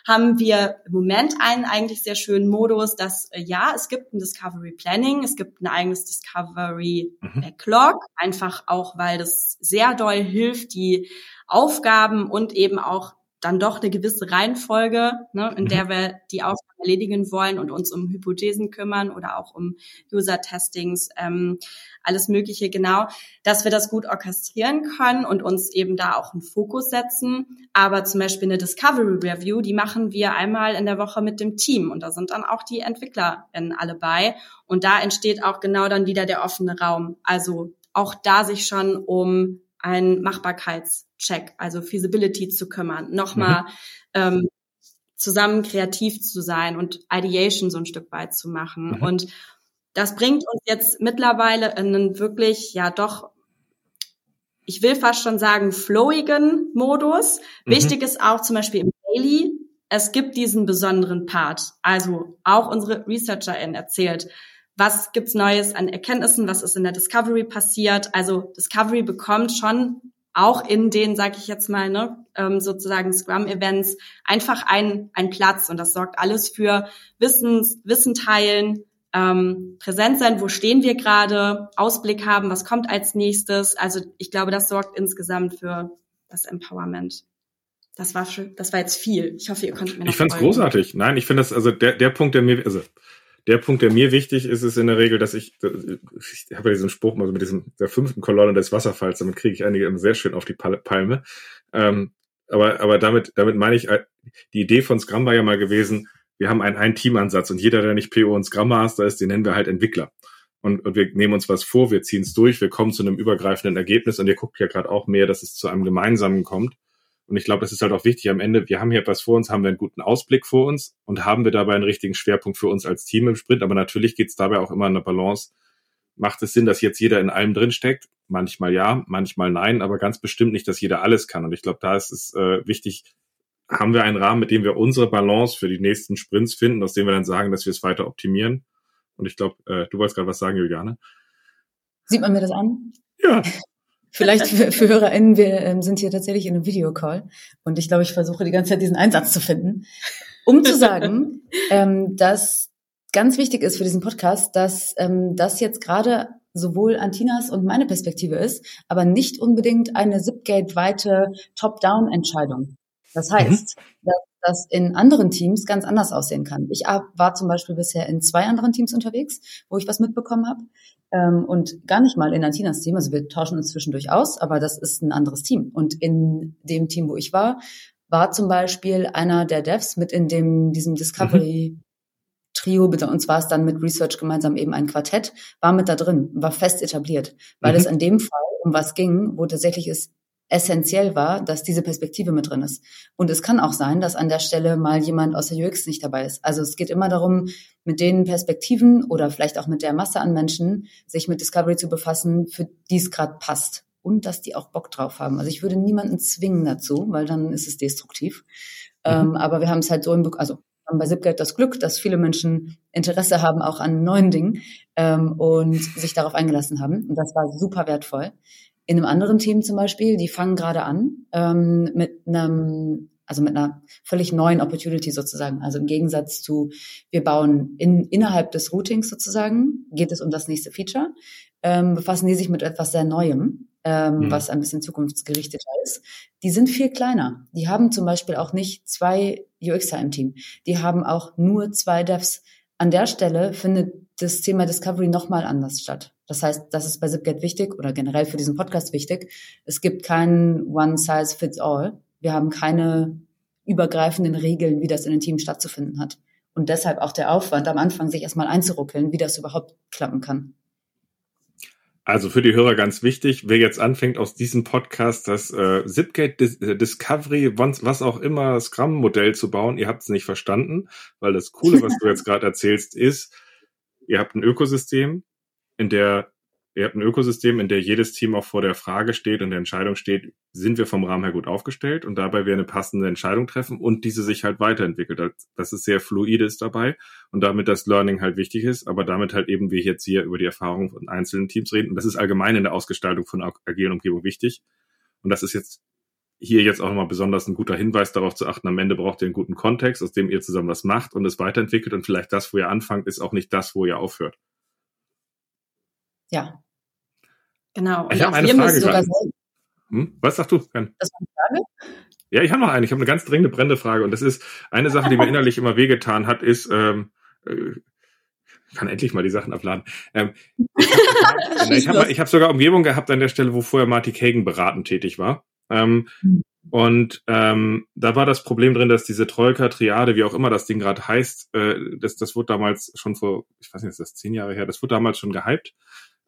S4: haben wir im Moment einen eigentlich sehr schönen Modus, dass äh, ja, es gibt ein Discovery Planning, es gibt ein eigenes Discovery mhm. Backlog, mhm. einfach auch, weil das sehr doll hilft, die Aufgaben und eben auch dann doch eine gewisse Reihenfolge, ne, in mhm. der wir die Aufgaben erledigen wollen und uns um Hypothesen kümmern oder auch um User-Testings, ähm, alles Mögliche genau, dass wir das gut orchestrieren können und uns eben da auch einen Fokus setzen. Aber zum Beispiel eine Discovery Review, die machen wir einmal in der Woche mit dem Team und da sind dann auch die EntwicklerInnen alle bei und da entsteht auch genau dann wieder der offene Raum. Also auch da sich schon um einen Machbarkeitscheck, also Feasibility zu kümmern, nochmal mhm. ähm, zusammen kreativ zu sein und Ideation so ein Stück weit zu machen. Mhm. Und das bringt uns jetzt mittlerweile in einen wirklich, ja doch, ich will fast schon sagen, flowigen Modus. Mhm. Wichtig ist auch zum Beispiel im Daily, es gibt diesen besonderen Part. Also auch unsere ResearcherIn erzählt, was gibt's Neues an Erkenntnissen, was ist in der Discovery passiert. Also Discovery bekommt schon auch in den, sage ich jetzt mal, ne, ähm, sozusagen Scrum-Events einfach ein, ein Platz und das sorgt alles für Wissens, Wissen teilen, ähm, präsent sein, wo stehen wir gerade, Ausblick haben, was kommt als nächstes. Also ich glaube, das sorgt insgesamt für das Empowerment. Das war das war jetzt viel. Ich hoffe, ihr konntet mir
S1: noch Ich fand es großartig. Nein, ich finde das, also der, der Punkt, der mir, also der Punkt, der mir wichtig ist, ist in der Regel, dass ich, ich habe ja diesen Spruch mal so mit diesem der fünften Kolonne des Wasserfalls, damit kriege ich einige sehr schön auf die Palme. Ähm, aber aber damit damit meine ich, äh, die Idee von Scrum war ja mal gewesen, wir haben einen, einen Teamansatz und jeder, der nicht PO und Scrum Master ist, den nennen wir halt Entwickler. Und, und wir nehmen uns was vor, wir ziehen es durch, wir kommen zu einem übergreifenden Ergebnis und ihr guckt ja gerade auch mehr, dass es zu einem gemeinsamen kommt. Und ich glaube, das ist halt auch wichtig am Ende. Wir haben hier etwas vor uns, haben wir einen guten Ausblick vor uns und haben wir dabei einen richtigen Schwerpunkt für uns als Team im Sprint. Aber natürlich geht es dabei auch immer in der Balance. Macht es Sinn, dass jetzt jeder in allem drin steckt? Manchmal ja, manchmal nein, aber ganz bestimmt nicht, dass jeder alles kann. Und ich glaube, da ist es äh, wichtig, haben wir einen Rahmen, mit dem wir unsere Balance für die nächsten Sprints finden, aus dem wir dann sagen, dass wir es weiter optimieren. Und ich glaube, äh, du wolltest gerade was sagen, Juliane.
S3: Sieht man mir das an?
S1: Ja.
S3: Vielleicht für, für HörerInnen, wir ähm, sind hier tatsächlich in einem Videocall und ich glaube, ich versuche die ganze Zeit diesen Einsatz zu finden, um zu sagen, ähm, dass ganz wichtig ist für diesen Podcast, dass ähm, das jetzt gerade sowohl Antinas und meine Perspektive ist, aber nicht unbedingt eine Zipgate-weite Top-Down-Entscheidung. Das heißt, mhm. dass das in anderen Teams ganz anders aussehen kann. Ich war zum Beispiel bisher in zwei anderen Teams unterwegs, wo ich was mitbekommen habe ähm, und gar nicht mal in Antinas Team. Also wir tauschen uns zwischendurch aus, aber das ist ein anderes Team. Und in dem Team, wo ich war, war zum Beispiel einer der Devs mit in dem diesem Discovery mhm. Trio, und zwar ist dann mit Research gemeinsam eben ein Quartett, war mit da drin, war fest etabliert, weil mhm. es in dem Fall um was ging, wo tatsächlich es essentiell war, dass diese Perspektive mit drin ist. Und es kann auch sein, dass an der Stelle mal jemand aus der UX nicht dabei ist. Also es geht immer darum, mit den Perspektiven oder vielleicht auch mit der Masse an Menschen sich mit Discovery zu befassen, für die es gerade passt. Und dass die auch Bock drauf haben. Also ich würde niemanden zwingen dazu, weil dann ist es destruktiv. Mhm. Ähm, aber wir haben es halt so im, also haben bei Zipgate das Glück, dass viele Menschen Interesse haben auch an neuen Dingen ähm, und sich darauf eingelassen haben. Und das war super wertvoll. In einem anderen Team zum Beispiel, die fangen gerade an ähm, mit einem, also mit einer völlig neuen Opportunity sozusagen. Also im Gegensatz zu, wir bauen in, innerhalb des Routings sozusagen, geht es um das nächste Feature, ähm, befassen die sich mit etwas sehr Neuem, ähm, mhm. was ein bisschen zukunftsgerichteter ist. Die sind viel kleiner. Die haben zum Beispiel auch nicht zwei UXer im Team. Die haben auch nur zwei Devs. An der Stelle findet das Thema Discovery nochmal anders statt. Das heißt, das ist bei Zipgate wichtig oder generell für diesen Podcast wichtig. Es gibt kein One Size Fits All. Wir haben keine übergreifenden Regeln, wie das in den Teams stattzufinden hat. Und deshalb auch der Aufwand, am Anfang sich erstmal einzuruckeln, wie das überhaupt klappen kann.
S1: Also für die Hörer ganz wichtig, wer jetzt anfängt aus diesem Podcast das äh, Zipgate Dis äh, Discovery, was auch immer Scrum-Modell zu bauen, ihr habt es nicht verstanden, weil das Coole, was du jetzt gerade erzählst, ist, ihr habt ein Ökosystem, in der ihr habt ein Ökosystem, in der jedes Team auch vor der Frage steht und der Entscheidung steht, sind wir vom Rahmen her gut aufgestellt und dabei wir eine passende Entscheidung treffen und diese sich halt weiterentwickelt. Das ist sehr fluides dabei und damit das Learning halt wichtig ist, aber damit halt eben wir jetzt hier über die Erfahrung von einzelnen Teams reden. Und das ist allgemein in der Ausgestaltung von agilen Umgebung wichtig. Und das ist jetzt hier jetzt auch nochmal besonders ein guter Hinweis darauf zu achten, am Ende braucht ihr einen guten Kontext, aus dem ihr zusammen was macht und es weiterentwickelt und vielleicht das, wo ihr anfangt, ist auch nicht das, wo ihr aufhört
S3: ja.
S4: Genau.
S1: Und ich habe eine Frage. Hm? Was sagst du? Das war eine Frage? Ja, ich habe noch eine. Ich habe eine ganz dringende, brennende Frage. Und das ist eine Sache, die mir innerlich immer wehgetan hat, ist, ähm, äh, ich kann endlich mal die Sachen abladen. Ähm, ich habe hab, hab sogar Umgebung gehabt an der Stelle, wo vorher Marty Kagan beratend tätig war. Ähm, hm. Und ähm, da war das Problem drin, dass diese Troika, Triade, wie auch immer das Ding gerade heißt, äh, das, das wurde damals schon vor, ich weiß nicht, ist das zehn Jahre her, das wurde damals schon gehypt.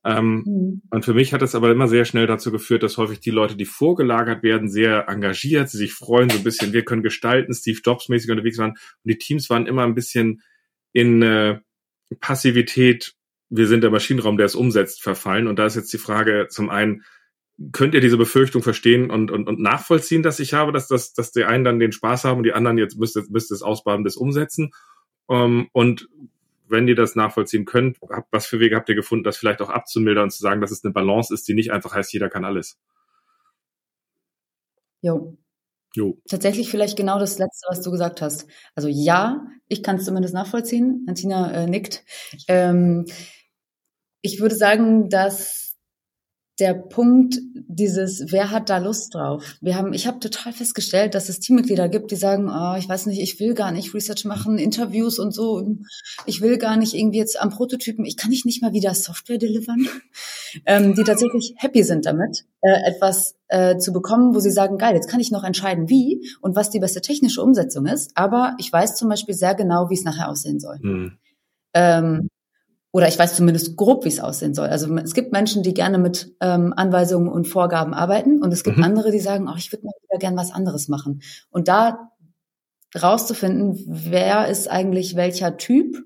S1: Ähm, mhm. Und für mich hat es aber immer sehr schnell dazu geführt, dass häufig die Leute, die vorgelagert werden, sehr engagiert, sie sich freuen, so ein bisschen, wir können gestalten, Steve Jobs mäßig unterwegs waren. Und die Teams waren immer ein bisschen in äh, Passivität, wir sind der Maschinenraum, der es umsetzt, verfallen. Und da ist jetzt die Frage zum einen, könnt ihr diese Befürchtung verstehen und, und, und nachvollziehen, dass ich habe, dass, dass, dass die einen dann den Spaß haben und die anderen jetzt müsste, müsste es ausbaden bis umsetzen? Um, ähm, und wenn ihr das nachvollziehen könnt, was für Wege habt ihr gefunden, das vielleicht auch abzumildern und zu sagen, dass es eine Balance ist, die nicht einfach heißt, jeder kann alles?
S3: Jo.
S1: Jo.
S3: Tatsächlich vielleicht genau das Letzte, was du gesagt hast. Also ja, ich kann es zumindest nachvollziehen. Antina äh, nickt. Ähm, ich würde sagen, dass der Punkt dieses, wer hat da Lust drauf? Wir haben, ich habe total festgestellt, dass es Teammitglieder gibt, die sagen, oh, ich weiß nicht, ich will gar nicht Research machen, Interviews und so. Ich will gar nicht irgendwie jetzt am Prototypen, ich kann nicht nicht mal wieder Software delivern, ähm, die tatsächlich happy sind damit, äh, etwas äh, zu bekommen, wo sie sagen, geil, jetzt kann ich noch entscheiden, wie und was die beste technische Umsetzung ist. Aber ich weiß zum Beispiel sehr genau, wie es nachher aussehen soll. Mhm. Ähm, oder ich weiß zumindest grob, wie es aussehen soll. Also es gibt Menschen, die gerne mit ähm, Anweisungen und Vorgaben arbeiten und es gibt mhm. andere, die sagen, oh, ich würde mal wieder gern was anderes machen. Und da rauszufinden, wer ist eigentlich welcher Typ,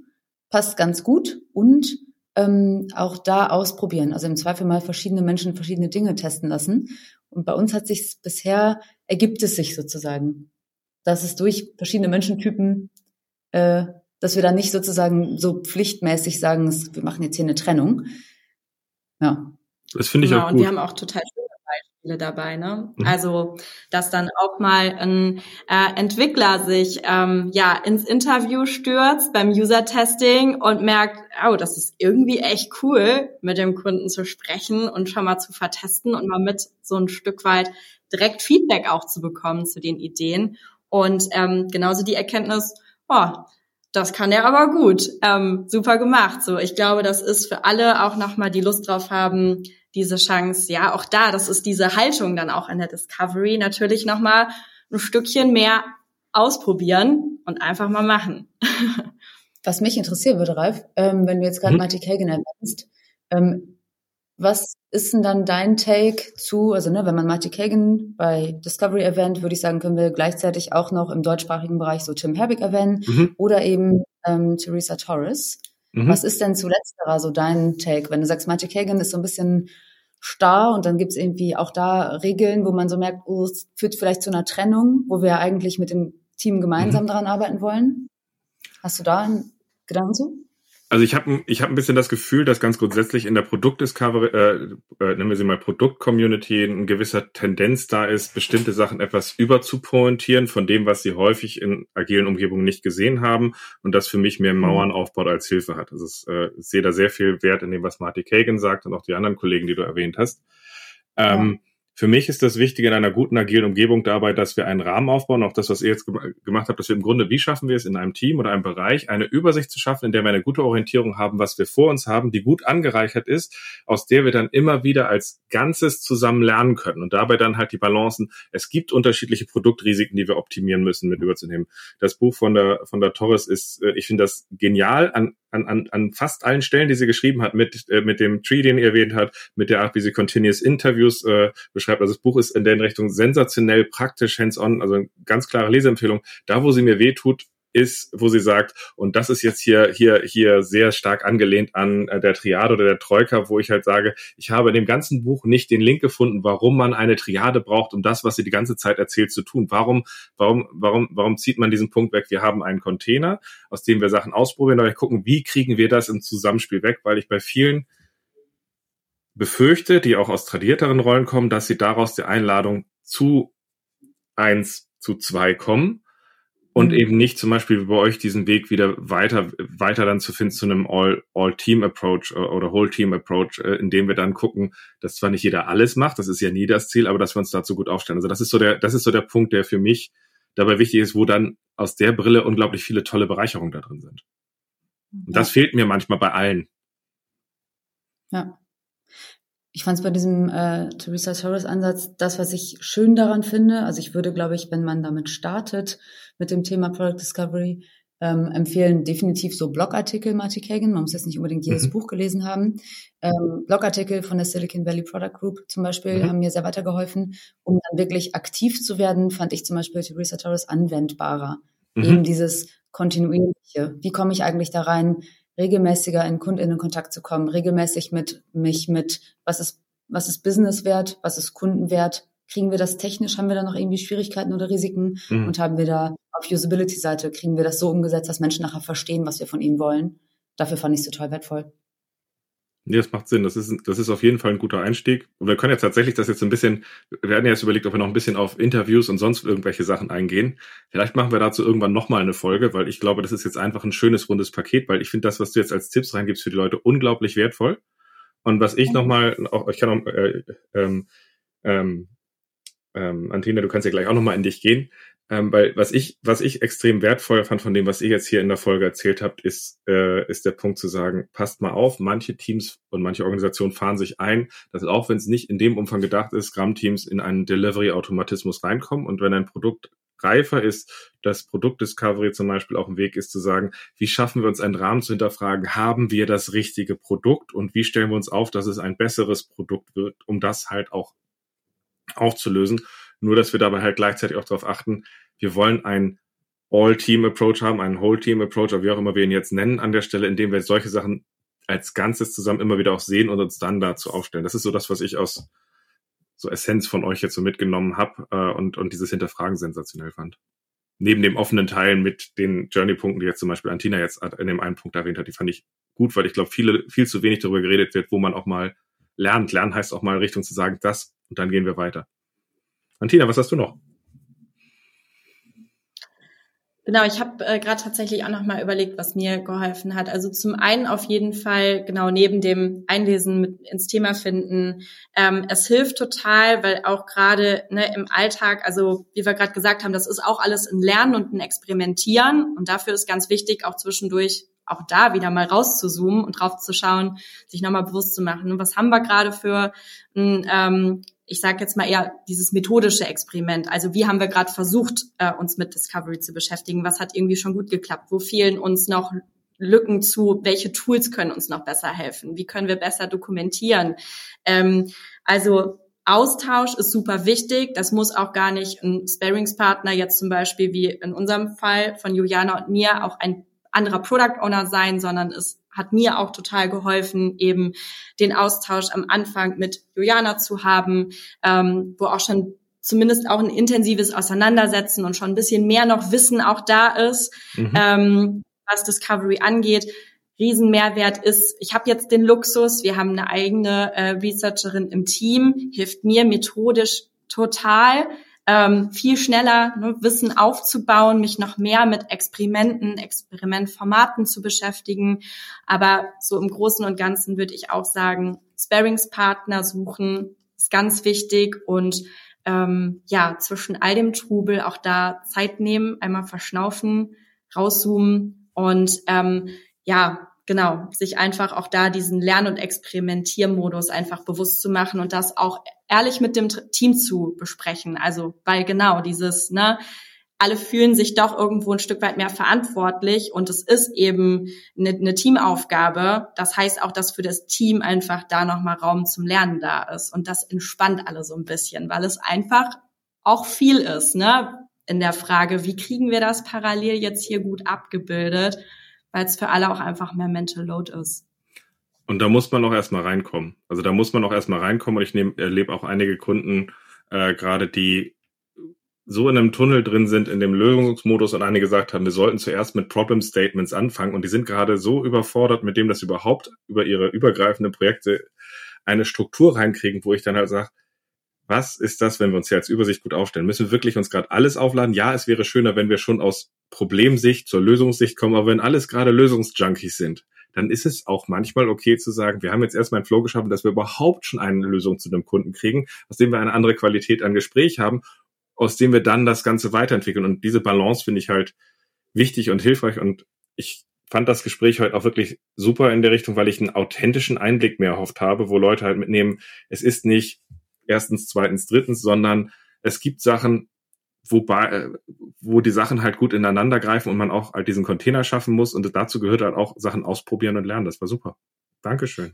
S3: passt ganz gut und ähm, auch da ausprobieren. Also im Zweifel mal verschiedene Menschen verschiedene Dinge testen lassen. Und bei uns hat sich bisher ergibt es sich sozusagen, dass es durch verschiedene Menschentypen äh, dass wir da nicht sozusagen so pflichtmäßig sagen, wir machen jetzt hier eine Trennung. Ja.
S1: Das finde ich genau, auch gut.
S4: Und wir haben auch total schöne Beispiele dabei, ne? Mhm. Also, dass dann auch mal ein äh, Entwickler sich ähm, ja ins Interview stürzt beim User-Testing und merkt, oh, das ist irgendwie echt cool, mit dem Kunden zu sprechen und schon mal zu vertesten und mal mit so ein Stück weit direkt Feedback auch zu bekommen zu den Ideen. Und ähm, genauso die Erkenntnis, oh, das kann er aber gut. Ähm, super gemacht. So, ich glaube, das ist für alle auch nochmal die Lust drauf haben, diese Chance. Ja, auch da, das ist diese Haltung dann auch in der Discovery natürlich nochmal ein Stückchen mehr ausprobieren und einfach mal machen.
S3: Was mich interessieren würde, Ralf, ähm, wenn du jetzt gerade mhm. Mighty Kagan erwähnst, ähm, was ist denn dann dein Take zu, also ne, wenn man Marty Kagan bei Discovery erwähnt, würde ich sagen, können wir gleichzeitig auch noch im deutschsprachigen Bereich so Tim Herbeck erwähnen mhm. oder eben ähm, Theresa Torres. Mhm. Was ist denn zu letzterer so dein Take? Wenn du sagst, Marty Kagan ist so ein bisschen starr und dann gibt's irgendwie auch da Regeln, wo man so merkt, oh, es führt vielleicht zu einer Trennung, wo wir eigentlich mit dem Team gemeinsam mhm. daran arbeiten wollen. Hast du da einen Gedanken zu?
S1: Also ich habe ich hab ein bisschen das Gefühl, dass ganz grundsätzlich in der Produktdiscovery, äh, äh, nennen wir sie mal Produkt-Community, ein gewisser Tendenz da ist, bestimmte Sachen etwas überzupointieren von dem, was sie häufig in agilen Umgebungen nicht gesehen haben und das für mich mehr mhm. Mauern aufbaut als Hilfe hat. Also es, äh, ich sehe da sehr viel Wert in dem, was Marty Kagan sagt und auch die anderen Kollegen, die du erwähnt hast. Ähm, ja. Für mich ist das Wichtige in einer guten agilen Umgebung dabei, dass wir einen Rahmen aufbauen, auch das, was ihr jetzt gemacht habt, dass wir im Grunde, wie schaffen wir es in einem Team oder einem Bereich, eine Übersicht zu schaffen, in der wir eine gute Orientierung haben, was wir vor uns haben, die gut angereichert ist, aus der wir dann immer wieder als Ganzes zusammen lernen können und dabei dann halt die Balancen. Es gibt unterschiedliche Produktrisiken, die wir optimieren müssen, mit überzunehmen. Das Buch von der, von der Torres ist, äh, ich finde das genial an an, an, an fast allen Stellen, die sie geschrieben hat, mit, äh, mit dem Tree, den ihr erwähnt hat, mit der Art, wie sie Continuous Interviews äh, beschreibt. Also das Buch ist in der Richtung sensationell, praktisch, hands-on, also eine ganz klare Leseempfehlung. Da, wo sie mir wehtut, ist, wo sie sagt, und das ist jetzt hier, hier, hier sehr stark angelehnt an äh, der Triade oder der Troika, wo ich halt sage, ich habe in dem ganzen Buch nicht den Link gefunden, warum man eine Triade braucht, um das, was sie die ganze Zeit erzählt, zu tun. Warum, warum, warum, warum zieht man diesen Punkt weg? Wir haben einen Container, aus dem wir Sachen ausprobieren, aber gucken, wie kriegen wir das im Zusammenspiel weg, weil ich bei vielen befürchte, die auch aus tradierteren Rollen kommen, dass sie daraus die Einladung zu eins zu zwei kommen und mhm. eben nicht zum Beispiel bei euch diesen Weg wieder weiter, weiter dann zu finden zu einem All, All-Team Approach äh, oder Whole Team Approach, äh, in dem wir dann gucken, dass zwar nicht jeder alles macht, das ist ja nie das Ziel, aber dass wir uns dazu gut aufstellen. Also das ist so der, das ist so der Punkt, der für mich dabei wichtig ist, wo dann aus der Brille unglaublich viele tolle Bereicherungen da drin sind. Und das fehlt mir manchmal bei allen.
S3: Ja. Ich fand es bei diesem äh, Teresa Torres Ansatz das, was ich schön daran finde. Also ich würde, glaube ich, wenn man damit startet mit dem Thema Product Discovery, ähm, empfehlen definitiv so Blogartikel Marty Kagan. Man muss jetzt nicht unbedingt jedes mhm. Buch gelesen haben. Ähm, Blogartikel von der Silicon Valley Product Group zum Beispiel mhm. haben mir sehr weitergeholfen. Um dann wirklich aktiv zu werden, fand ich zum Beispiel Teresa Torres anwendbarer. Mhm. Eben dieses kontinuierliche. Wie komme ich eigentlich da rein? Regelmäßiger in Kundinnenkontakt zu kommen, regelmäßig mit mich mit, was ist, was ist Business wert, was ist Kundenwert, kriegen wir das technisch, haben wir da noch irgendwie Schwierigkeiten oder Risiken mhm. und haben wir da auf Usability-Seite, kriegen wir das so umgesetzt, dass Menschen nachher verstehen, was wir von ihnen wollen. Dafür fand ich es total wertvoll.
S1: Nee, das macht Sinn. Das ist, das ist auf jeden Fall ein guter Einstieg. Und wir können jetzt tatsächlich das jetzt ein bisschen, wir hatten ja jetzt überlegt, ob wir noch ein bisschen auf Interviews und sonst irgendwelche Sachen eingehen. Vielleicht machen wir dazu irgendwann nochmal eine Folge, weil ich glaube, das ist jetzt einfach ein schönes, rundes Paket, weil ich finde das, was du jetzt als Tipps reingibst für die Leute, unglaublich wertvoll. Und was ich nochmal, auch, ich kann auch, äh, ähm, ähm, ähm, Antina, du kannst ja gleich auch nochmal in dich gehen. Ähm, weil was ich, was ich extrem wertvoll fand von dem, was ihr jetzt hier in der Folge erzählt habt, ist, äh, ist der Punkt zu sagen, passt mal auf, manche Teams und manche Organisationen fahren sich ein, dass auch wenn es nicht in dem Umfang gedacht ist, Scrum-Teams in einen Delivery-Automatismus reinkommen. Und wenn ein Produkt reifer ist, das Produktdiscovery zum Beispiel auch ein Weg ist zu sagen, wie schaffen wir uns einen Rahmen zu hinterfragen, haben wir das richtige Produkt und wie stellen wir uns auf, dass es ein besseres Produkt wird, um das halt auch aufzulösen nur, dass wir dabei halt gleichzeitig auch darauf achten, wir wollen ein All-Team-Approach haben, einen Whole-Team-Approach, oder wie auch immer wir ihn jetzt nennen, an der Stelle, indem wir solche Sachen als Ganzes zusammen immer wieder auch sehen und uns dann dazu aufstellen. Das ist so das, was ich aus so Essenz von euch jetzt so mitgenommen habe äh, und, und dieses Hinterfragen sensationell fand. Neben dem offenen Teil mit den Journey-Punkten, die jetzt zum Beispiel Antina jetzt in dem einen Punkt erwähnt hat, die fand ich gut, weil ich glaube, viele, viel zu wenig darüber geredet wird, wo man auch mal lernt. Lernen heißt auch mal Richtung zu sagen, das und dann gehen wir weiter. Antina, was hast du noch?
S4: Genau, ich habe äh, gerade tatsächlich auch noch mal überlegt, was mir geholfen hat. Also zum einen auf jeden Fall genau neben dem Einlesen mit ins Thema finden. Ähm, es hilft total, weil auch gerade ne, im Alltag, also wie wir gerade gesagt haben, das ist auch alles ein Lernen und ein Experimentieren und dafür ist ganz wichtig, auch zwischendurch auch da wieder mal rauszuzoomen und drauf zu schauen, sich nochmal bewusst zu machen, was haben wir gerade für ein ähm, ich sage jetzt mal eher dieses methodische Experiment. Also wie haben wir gerade versucht, äh, uns mit Discovery zu beschäftigen? Was hat irgendwie schon gut geklappt? Wo fehlen uns noch Lücken zu? Welche Tools können uns noch besser helfen? Wie können wir besser dokumentieren? Ähm, also Austausch ist super wichtig. Das muss auch gar nicht ein Sparingspartner jetzt zum Beispiel wie in unserem Fall von Juliana und mir auch ein anderer Product Owner sein, sondern es hat mir auch total geholfen, eben den Austausch am Anfang mit Juliana zu haben, ähm, wo auch schon zumindest auch ein intensives Auseinandersetzen und schon ein bisschen mehr noch Wissen auch da ist, mhm. ähm, was Discovery angeht. Riesenmehrwert ist, ich habe jetzt den Luxus, wir haben eine eigene äh, Researcherin im Team, hilft mir methodisch total, ähm, viel schneller ne, Wissen aufzubauen, mich noch mehr mit Experimenten, Experimentformaten zu beschäftigen. Aber so im Großen und Ganzen würde ich auch sagen, Sparingspartner suchen ist ganz wichtig und ähm, ja, zwischen all dem Trubel auch da Zeit nehmen, einmal verschnaufen, rauszoomen und ähm, ja, genau, sich einfach auch da diesen Lern- und Experimentiermodus einfach bewusst zu machen und das auch ehrlich mit dem Team zu besprechen. Also, weil genau dieses, ne, alle fühlen sich doch irgendwo ein Stück weit mehr verantwortlich und es ist eben eine, eine Teamaufgabe. Das heißt auch, dass für das Team einfach da nochmal Raum zum Lernen da ist und das entspannt alle so ein bisschen, weil es einfach auch viel ist, ne? In der Frage, wie kriegen wir das parallel jetzt hier gut abgebildet? Weil es für alle auch einfach mehr Mental Load ist.
S1: Und da muss man auch erstmal reinkommen. Also da muss man auch erstmal reinkommen. Und ich erlebe auch einige Kunden, äh, gerade die so in einem Tunnel drin sind, in dem Lösungsmodus und einige gesagt haben, wir sollten zuerst mit Problem Statements anfangen. Und die sind gerade so überfordert mit dem, dass sie überhaupt über ihre übergreifenden Projekte eine Struktur reinkriegen, wo ich dann halt sage, was ist das, wenn wir uns hier als Übersicht gut aufstellen? Müssen wir wirklich uns gerade alles aufladen? Ja, es wäre schöner, wenn wir schon aus Problemsicht zur Lösungssicht kommen, aber wenn alles gerade Lösungsjunkies sind, dann ist es auch manchmal okay zu sagen, wir haben jetzt erstmal ein Flow geschaffen, dass wir überhaupt schon eine Lösung zu dem Kunden kriegen, aus dem wir eine andere Qualität an Gespräch haben, aus dem wir dann das Ganze weiterentwickeln. Und diese Balance finde ich halt wichtig und hilfreich. Und ich fand das Gespräch heute auch wirklich super in der Richtung, weil ich einen authentischen Einblick mehr erhofft habe, wo Leute halt mitnehmen, es ist nicht erstens, zweitens, drittens, sondern es gibt Sachen, wobei, äh, wo die Sachen halt gut ineinander greifen und man auch halt diesen Container schaffen muss. Und dazu gehört halt auch Sachen ausprobieren und lernen. Das war super. Dankeschön.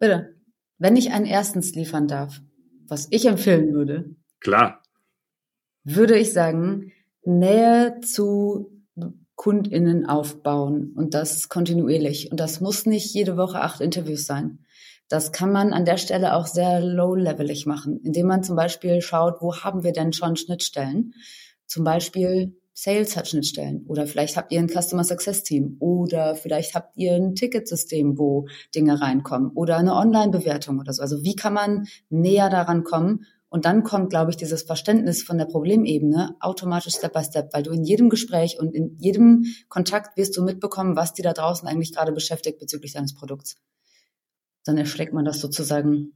S3: Bitte. Wenn ich einen erstens liefern darf, was ich empfehlen würde.
S1: Klar.
S3: Würde ich sagen, Nähe zu KundInnen aufbauen und das kontinuierlich. Und das muss nicht jede Woche acht Interviews sein. Das kann man an der Stelle auch sehr low-levelig machen, indem man zum Beispiel schaut, wo haben wir denn schon Schnittstellen? Zum Beispiel Sales hat Schnittstellen oder vielleicht habt ihr ein Customer Success Team oder vielleicht habt ihr ein Ticketsystem, wo Dinge reinkommen oder eine Online-Bewertung oder so. Also wie kann man näher daran kommen? Und dann kommt, glaube ich, dieses Verständnis von der Problemebene automatisch Step by Step, weil du in jedem Gespräch und in jedem Kontakt wirst du mitbekommen, was dir da draußen eigentlich gerade beschäftigt bezüglich deines Produkts. Dann erschlägt man das sozusagen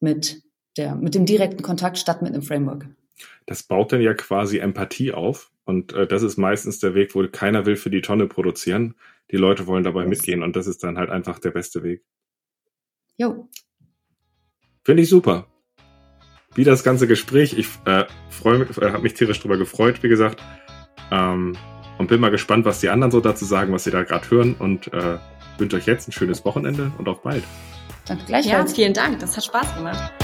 S3: mit der, mit dem direkten Kontakt statt mit einem Framework.
S1: Das baut dann ja quasi Empathie auf. Und äh, das ist meistens der Weg, wo keiner will für die Tonne produzieren. Die Leute wollen dabei yes. mitgehen und das ist dann halt einfach der beste Weg.
S3: Jo.
S1: Finde ich super. Wie das ganze Gespräch. Ich äh, freue mich, äh, habe mich tierisch drüber gefreut, wie gesagt. Ähm, und bin mal gespannt, was die anderen so dazu sagen, was sie da gerade hören. Und äh, wünsche euch jetzt ein schönes Wochenende und auf bald.
S3: Danke gleichfalls.
S4: Ja, vielen Dank. Das hat Spaß gemacht.